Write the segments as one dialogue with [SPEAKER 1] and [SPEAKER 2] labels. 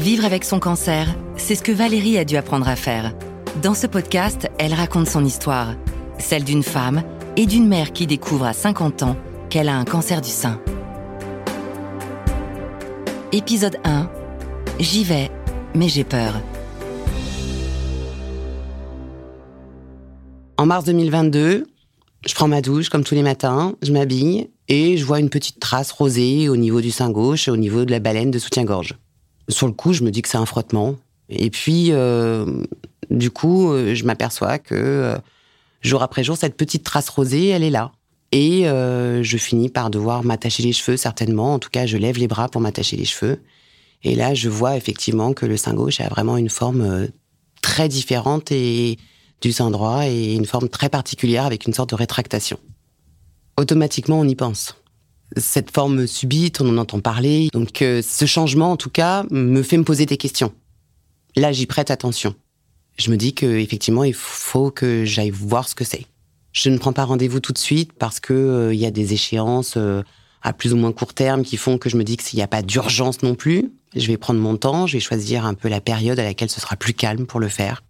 [SPEAKER 1] Vivre avec son cancer, c'est ce que Valérie a dû apprendre à faire. Dans ce podcast, elle raconte son histoire, celle d'une femme et d'une mère qui découvre à 50 ans qu'elle a un cancer du sein. Épisode 1. J'y vais, mais j'ai peur.
[SPEAKER 2] En mars 2022, je prends ma douche comme tous les matins, je m'habille et je vois une petite trace rosée au niveau du sein gauche, au niveau de la baleine de soutien-gorge. Sur le coup, je me dis que c'est un frottement. Et puis, euh, du coup, euh, je m'aperçois que euh, jour après jour, cette petite trace rosée, elle est là. Et je finis par devoir m'attacher les cheveux, certainement. En tout cas, je lève les bras pour m'attacher les cheveux. Et là, je vois effectivement que le sein gauche a vraiment une forme très différente et du sein droit et une forme très particulière avec une sorte de rétractation. Automatiquement, on y pense cette forme subite, on en entend parler. Donc euh, ce changement, en tout cas, me fait me poser des questions. Là, j'y prête attention. Je me dis que effectivement, il faut que j'aille voir ce que c'est. Je ne prends pas rendez-vous tout de suite parce que euh, il y a des échéances euh, à plus ou moins court terme qui font que je me dis que s'il n'y a pas d'urgence non plus, je vais prendre mon temps, je vais choisir un peu la période à laquelle ce sera plus calme pour le faire.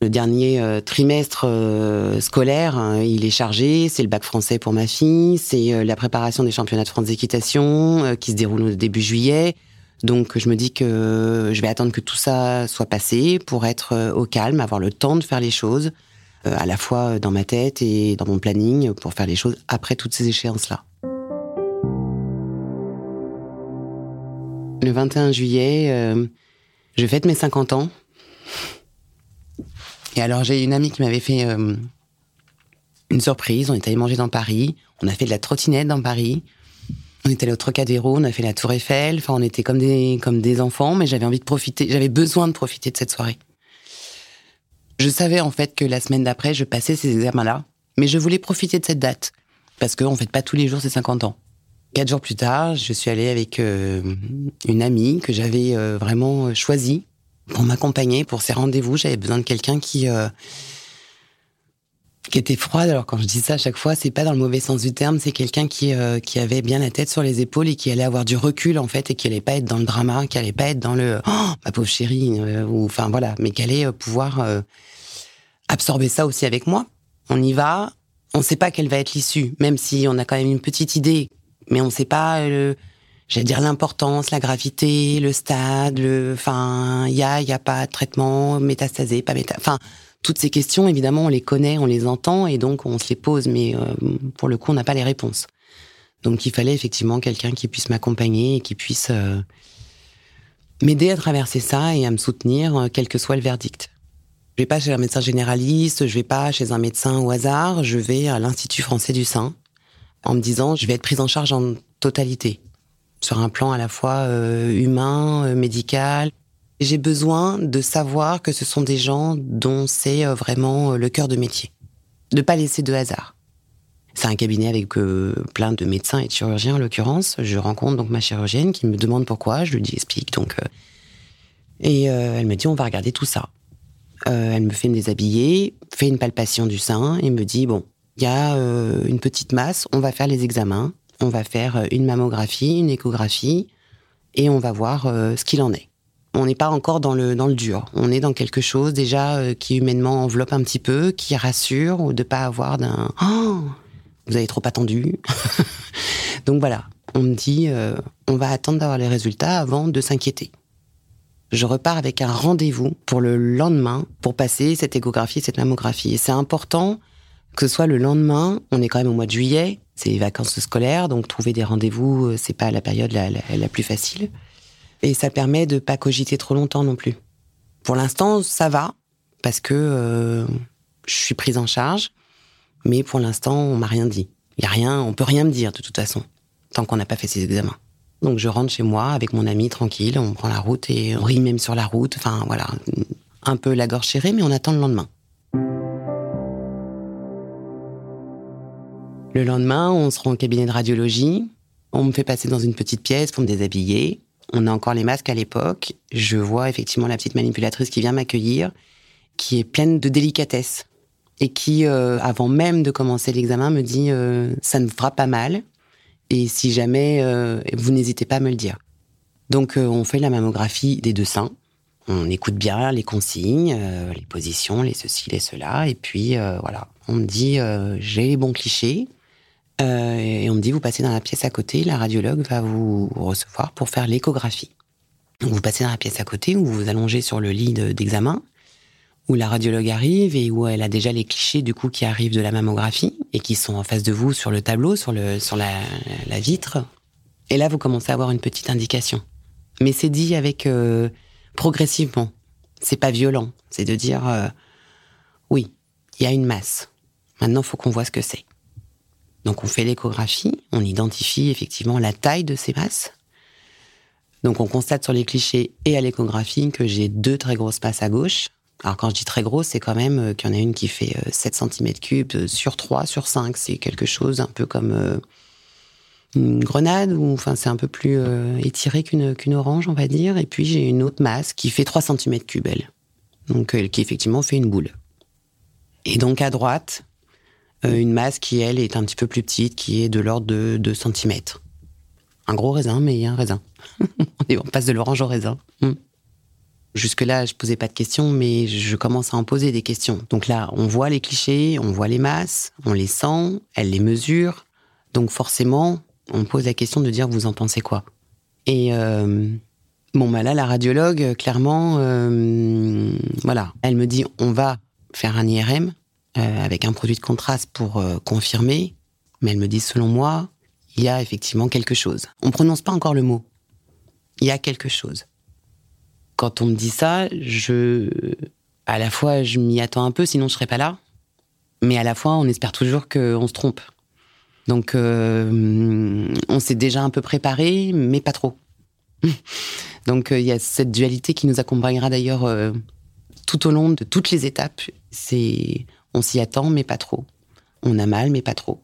[SPEAKER 2] Le dernier euh, trimestre euh, scolaire, hein, il est chargé. C'est le bac français pour ma fille. C'est euh, la préparation des championnats de France d'équitation qui se déroulent au début juillet. Donc je me dis que je vais attendre que tout ça soit passé pour être au calme, avoir le temps de faire les choses, à la fois dans ma tête et dans mon planning, pour faire les choses après toutes ces échéances-là. Le 21 juillet, je fête mes 50 ans. Et alors, j'ai une amie qui m'avait fait euh, une surprise. On est allé manger dans Paris. On a fait de la trottinette dans Paris. On est allé au Trocadéro, on a fait la Tour Eiffel. Enfin, on était comme des, comme des enfants, mais j'avais envie de profiter, j'avais besoin de profiter de cette soirée. Je savais en fait que la semaine d'après, je passais ces examens-là, mais je voulais profiter de cette date parce qu'on ne fait pas tous les jours ces 50 ans. Quatre jours plus tard, je suis allée avec euh, une amie que j'avais euh, vraiment choisie pour m'accompagner pour ces rendez-vous. J'avais besoin de quelqu'un qui euh, qui était froide. Alors quand je dis ça à chaque fois, c'est pas dans le mauvais sens du terme. C'est quelqu'un qui euh, qui avait bien la tête sur les épaules et qui allait avoir du recul en fait et qui allait pas être dans le drama, qui allait pas être dans le oh, ma pauvre chérie euh, ou enfin voilà, mais qui allait pouvoir absorber ça aussi avec moi. On y va. On sait pas quelle va être l'issue, même si on a quand même une petite idée, mais on sait pas j'allais dire l'importance, la gravité, le stade, le, enfin, il y a, y a pas de traitement, métastasé, pas méta, enfin, toutes ces questions, évidemment, on les connaît, on les entend et donc on se les pose, mais euh, pour le coup, on n'a pas les réponses. Donc, il fallait effectivement quelqu'un qui puisse m'accompagner et qui puisse euh, m'aider à traverser ça et à me soutenir, euh, quel que soit le verdict. Je vais pas chez un médecin généraliste, je vais pas chez un médecin au hasard, je vais à l'Institut français du sein en me disant je vais être prise en charge en totalité sur un plan à la fois euh, humain, euh, médical. J'ai besoin de savoir que ce sont des gens dont c'est euh, vraiment le cœur de métier. De pas laisser de hasard. C'est un cabinet avec plein de médecins et de chirurgiens en l'occurrence. Je rencontre donc ma chirurgienne qui me demande pourquoi. Je lui dis explique donc. et elle me dit on va regarder tout ça. elle me fait me déshabiller, fait une palpation du sein et me dit bon il y a une petite masse, on va faire les examens on va faire euh, une mammographie, une échographie, et on va voir euh, ce qu'il en est. On n'est pas encore dans le, dans le dur. On est dans quelque chose déjà euh, qui humainement enveloppe un petit peu, qui rassure, ou de pas avoir d'un oh, vous avez trop attendu. Donc voilà, on me dit on va attendre d'avoir les résultats avant de s'inquiéter. Je repars avec un rendez-vous pour le lendemain pour passer cette échographie, cette mammographie. Et c'est important que ce soit le lendemain, on est quand même au mois de juillet, c'est les vacances scolaires, donc trouver des rendez-vous, euh, c'est pas la période la, plus facile. Et ça permet de pas cogiter trop longtemps non plus. Pour l'instant, ça va, parce que euh, je suis prise en charge, mais pour l'instant, on m'a rien dit. Il y a rien, on peut rien me dire de toute façon, tant qu'on n'a pas fait ses examens. Donc je rentre chez moi avec mon ami tranquille, on prend la route et on rit même sur la route. Enfin voilà, un peu la gorge serrée, mais on attend le lendemain. Le lendemain, on se rend au cabinet de radiologie. On me fait passer dans une petite pièce pour me déshabiller. On a encore les masques à l'époque. Je vois effectivement la petite manipulatrice qui vient m'accueillir, qui est pleine de délicatesse et qui, euh, avant même de commencer l'examen, me dit euh, ça ne fera pas mal et si jamais euh, vous n'hésitez pas à me le dire. Donc on fait la mammographie des deux seins. On écoute bien les consignes, les positions, les ceci, les cela, et puis voilà, on me dit j'ai les bons clichés, et on me dit vous passez dans la pièce à côté, la radiologue va vous recevoir pour faire l'échographie. Donc vous passez dans la pièce à côté ou vous vous allongez sur le lit d'examen où la radiologue arrive et où elle a déjà les clichés du coup qui arrivent de la mammographie et qui sont en face de vous sur le tableau, sur le sur la, la vitre. Et là, vous commencez à avoir une petite indication. Mais c'est dit avec euh, progressivement. C'est pas violent. C'est de dire euh, oui, il y a une masse. Maintenant, faut qu'on voit ce que c'est. Donc, on fait l'échographie, on identifie effectivement la taille de ces masses. Donc, on constate sur les clichés et à l'échographie que j'ai deux très grosses masses à gauche, alors quand je dis très gros, c'est quand même euh, qu'il y en a une qui fait 7 cm3 euh, sur 3, sur 5. C'est quelque chose un peu comme euh, une grenade, ou enfin c'est un peu plus étiré qu'une qu'une orange, on va dire. Et puis j'ai une autre masse qui fait 3 cm3, elle. Donc qui effectivement fait une boule. Et donc à droite, une masse qui, elle, est un petit peu plus petite, qui est de l'ordre de 2 cm. Un gros raisin, mais un raisin. on passe de l'orange au raisin. Hmm. Jusque-là, je posais pas de questions, mais je commence à en poser des questions. Donc là, on voit les clichés, on voit les masses, on les sent, elle les mesure. Donc forcément, on pose la question de dire vous en pensez quoi? Et euh, bon, bah là, la radiologue, clairement, euh, voilà, elle me dit on va faire un IRM euh, avec un produit de contraste pour confirmer, mais elle me dit selon moi, il y a effectivement quelque chose. On prononce pas encore le mot. Il y a quelque chose quand on me dit ça, je, à la fois, je m'y attends un peu, sinon je serais pas là. Mais à la fois, on espère toujours qu'on se trompe. Donc, euh, on s'est déjà un peu préparé, mais pas trop. Donc, euh, il y a cette dualité qui nous accompagnera d'ailleurs euh, tout au long de toutes les étapes. C'est, on s'y attend, mais pas trop. On a mal, mais pas trop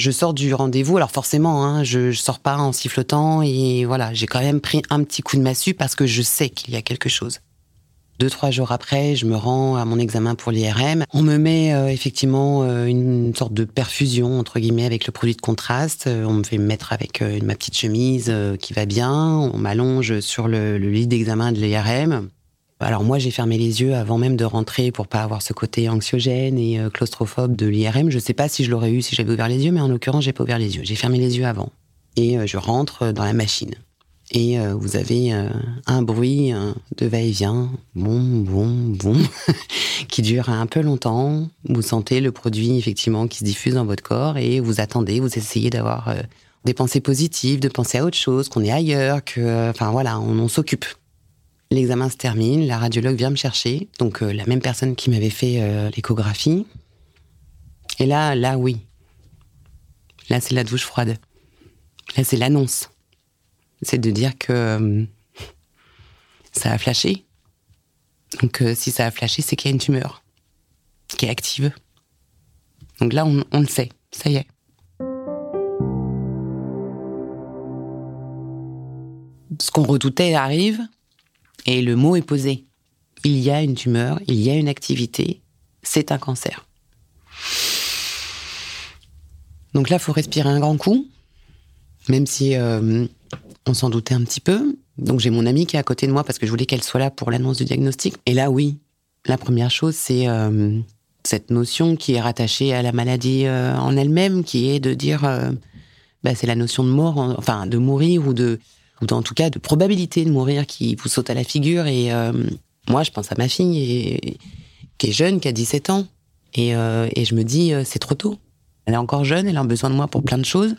[SPEAKER 2] je sors du rendez-vous. Alors forcément, hein, je, je sors pas en sifflotant et voilà, j'ai quand même pris un petit coup de massue parce que je sais qu'il y a quelque chose. Deux, trois jours après, je me rends à mon examen pour l'IRM. On me met euh, effectivement euh, une sorte de perfusion, entre guillemets, avec le produit de contraste. Euh, on me fait mettre avec ma petite chemise qui va bien. On m'allonge sur le, le lit d'examen de l'IRM. Alors moi, j'ai fermé les yeux avant même de rentrer pour pas avoir ce côté anxiogène et euh, claustrophobe de l'IRM. Je sais pas si je l'aurais eu si j'avais ouvert les yeux, mais en l'occurrence, j'ai pas ouvert les yeux. J'ai fermé les yeux avant. Et euh, je rentre dans la machine. Et euh, vous avez un bruit de va-et-vient, bon, bon, bon, qui dure un peu longtemps. Vous sentez le produit effectivement qui se diffuse dans votre corps et vous attendez, vous essayez d'avoir des pensées positives, de penser à autre chose, qu'on est ailleurs, que, enfin voilà, on s'occupe. L'examen se termine, la radiologue vient me chercher, donc euh, la même personne qui m'avait fait euh, l'échographie. Et là, là, oui. Là, c'est la douche froide. Là, c'est l'annonce. C'est de dire que euh, ça a flashé. Donc, si ça a flashé, c'est qu'il y a une tumeur qui est active. Donc là, on, on le sait. Ça y est. Ce qu'on redoutait arrive, et le mot est posé. Il y a une tumeur, il y a une activité, c'est un cancer. Donc là, il faut respirer un grand coup, même si euh, on s'en doutait un petit peu. Donc j'ai mon amie qui est à côté de moi parce que je voulais qu'elle soit là pour l'annonce du diagnostic. Et là, oui, la première chose, c'est euh, cette notion qui est rattachée à la maladie euh, en elle-même, qui est de dire, bah, c'est la notion de mort, enfin de mourir ou de ou en tout cas de probabilité de mourir qui vous saute à la figure. Et euh, moi, je pense à ma fille qui est jeune, qui a 17 ans. Et, euh, et je me dis, euh, c'est trop tôt. Elle est encore jeune, elle a besoin de moi pour plein de choses,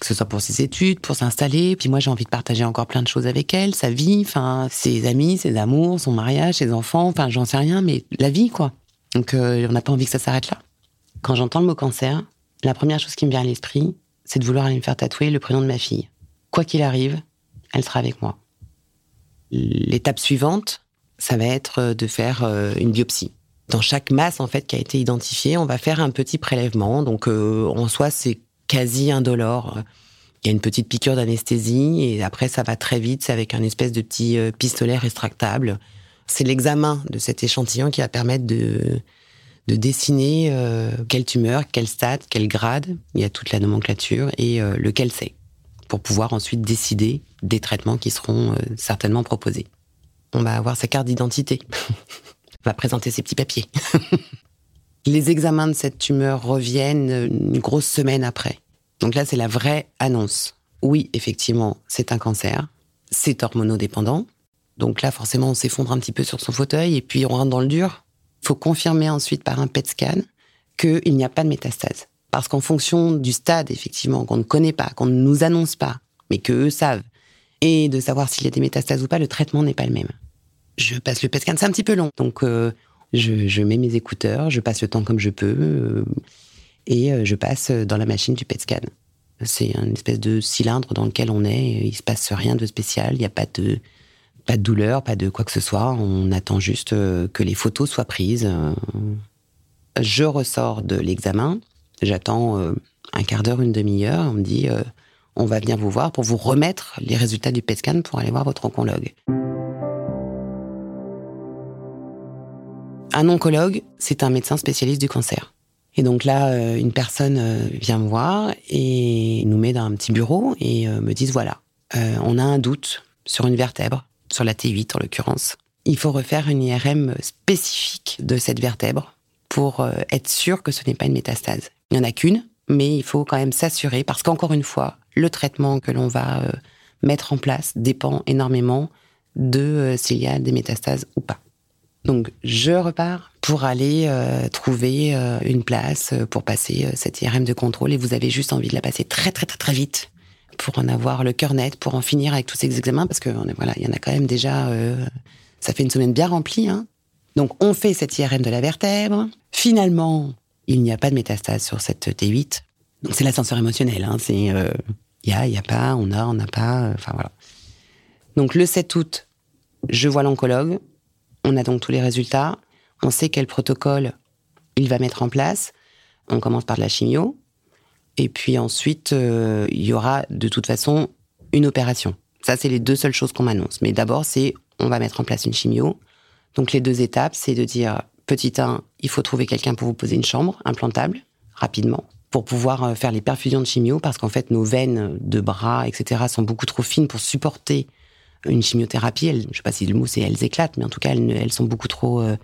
[SPEAKER 2] que ce soit pour ses études, pour s'installer. Puis moi, j'ai envie de partager encore plein de choses avec elle, sa vie, enfin, ses amis, ses amours, son mariage, ses enfants, enfin, j'en sais rien, mais la vie, quoi. Donc, on n'a pas envie que ça s'arrête là. Quand j'entends le mot cancer, la première chose qui me vient à l'esprit, c'est de vouloir aller me faire tatouer le prénom de ma fille. Quoi qu'il arrive, elle sera avec moi. L'étape suivante, ça va être de faire euh, une biopsie. Dans chaque masse en fait qui a été identifiée, on va faire un petit prélèvement. Donc euh, en soi, c'est quasi indolore. Il y a une petite piqûre d'anesthésie et après ça va très vite. C'est avec un espèce de petit euh, pistolet rétractable. C'est l'examen de cet échantillon qui va permettre de de dessiner quelle tumeur, quel stade, quel grade. Il y a toute la nomenclature et lequel c'est pour pouvoir ensuite décider des traitements qui seront euh, certainement proposés. On va avoir sa carte d'identité. On va présenter ses petits papiers. Les examens de cette tumeur reviennent une grosse semaine après. Donc là, c'est la vraie annonce. Oui, effectivement, c'est un cancer. C'est hormonodépendant. Donc là, forcément, on s'effondre un petit peu sur son fauteuil et puis on rentre dans le dur. Il faut confirmer ensuite par un PET scan qu'il n'y a pas de métastase. Parce qu'en fonction du stade, effectivement, qu'on ne connaît pas, qu'on ne nous annonce pas, mais qu'eux savent, et de savoir s'il y a des métastases ou pas, le traitement n'est pas le même. Je passe le PET scan, c'est un petit peu long. Donc, euh, je, mets mes écouteurs, je passe le temps comme je peux, euh, et euh, je passe dans la machine du PET scan. C'est une espèce de cylindre dans lequel on est, il se passe rien de spécial, il n'y a pas de, pas de douleur, pas de quoi que ce soit, on attend juste que les photos soient prises. Je ressors de l'examen, J'attends euh, un quart d'heure, une demi-heure. On me dit, euh, on va venir vous voir pour vous remettre les résultats du PET scan pour aller voir votre oncologue. Un oncologue, c'est un médecin spécialiste du cancer. Et donc là, euh, une personne vient me voir et nous met dans un petit bureau et me dit voilà, on a un doute sur une vertèbre, sur la T8 en l'occurrence. Il faut refaire une IRM spécifique de cette vertèbre pour être sûr que ce n'est pas une métastase. Il n'y en a qu'une, mais il faut quand même s'assurer, parce qu'encore une fois, le traitement que l'on va euh, mettre en place dépend énormément de euh, s'il y a des métastases ou pas. Donc je repars pour aller euh, trouver une place pour passer cette IRM de contrôle et vous avez juste envie de la passer très très très très vite pour en avoir le cœur net, pour en finir avec tous ces examens parce que voilà, il y en a quand même déjà ça fait une semaine bien remplie hein. Donc on fait cette IRM de la vertèbre. Finalement, il n'y a pas de métastase sur cette T8. Donc c'est l'ascenseur émotionnel. Hein. C'est il euh, y a, il y a pas, on a, on n'a pas. Euh, enfin voilà. Donc le 7 août, je vois l'oncologue. On a donc tous les résultats. On sait quel protocole il va mettre en place. On commence par de la chimio. Et puis ensuite, euh, il y aura de toute façon une opération. Ça, c'est les deux seules choses qu'on m'annonce. Mais d'abord, c'est on va mettre en place une chimio. Donc les deux étapes, c'est de dire Petit 1, il faut trouver quelqu'un pour vous poser une chambre implantable, rapidement, pour pouvoir euh, faire les perfusions de chimio, parce qu'en fait, nos veines de bras, etc., sont beaucoup trop fines pour supporter une chimiothérapie. je ne sais pas si le mot c'est elles éclatent, mais en tout cas, elles, sont beaucoup trop euh,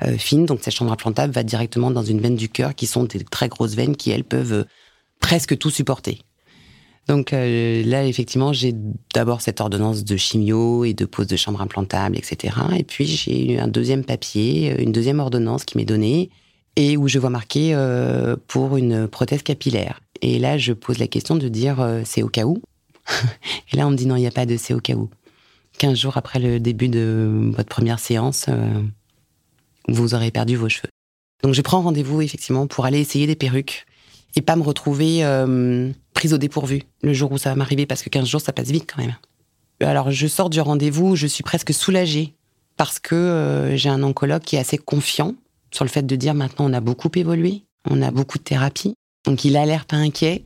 [SPEAKER 2] euh, fines. Donc, cette chambre implantable va directement dans une veine du cœur, qui sont des très grosses veines qui, elles, peuvent presque tout supporter. Donc euh, là, effectivement, j'ai d'abord cette ordonnance de chimio et de pose de chambre implantable, etc. Et puis j'ai eu un deuxième papier, euh, une deuxième ordonnance qui m'est donnée et où je vois marqué euh, pour une prothèse capillaire. Et là, je pose la question de dire c'est au cas où. et là, on me dit non, il n'y a pas de c'est au cas où. 15 jours après le début de votre première séance, vous aurez perdu vos cheveux. Donc je prends rendez-vous effectivement pour aller essayer des perruques et pas me retrouver euh, prise au dépourvu le jour où ça va m'arriver parce que 15 jours ça passe vite quand même. Alors je sors du rendez-vous, je suis presque soulagée parce que euh, j'ai un oncologue qui est assez confiant sur le fait de dire maintenant on a beaucoup évolué, on a beaucoup de thérapie, donc il a l'air pas inquiet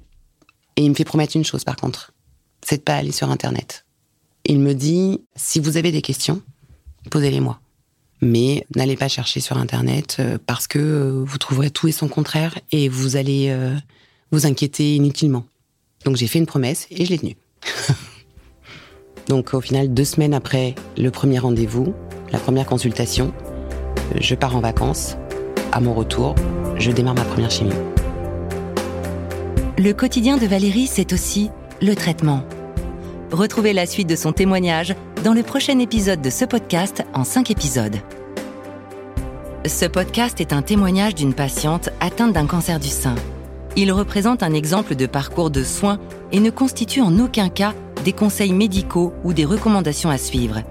[SPEAKER 2] et il me fait promettre une chose par contre, c'est de pas aller sur internet. Il me dit si vous avez des questions, posez-les moi mais n'allez pas chercher sur Internet euh, parce que euh, vous trouverez tout et son contraire et vous allez euh, vous inquiéter inutilement. Donc j'ai fait une promesse et je l'ai tenue. Donc au final, deux semaines après le premier rendez-vous, la première consultation, je pars en vacances. À mon retour, je démarre ma première chimie.
[SPEAKER 1] Le quotidien de Valérie, c'est aussi le traitement. Retrouvez la suite de son témoignage dans le prochain épisode de ce podcast en cinq épisodes. Ce podcast est un témoignage d'une patiente atteinte d'un cancer du sein. Il représente un exemple de parcours de soins et ne constitue en aucun cas des conseils médicaux ou des recommandations à suivre.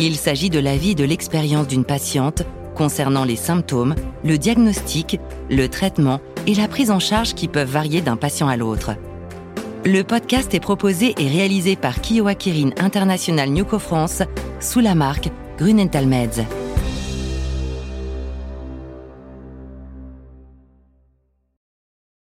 [SPEAKER 1] Il s'agit de l'avis et de l'expérience d'une patiente concernant les symptômes, le diagnostic, le traitement et la prise en charge qui peuvent varier d'un patient à l'autre. Le podcast est proposé et réalisé par Kiowa Kirin International Nuco France sous la marque Grunenthal Meds.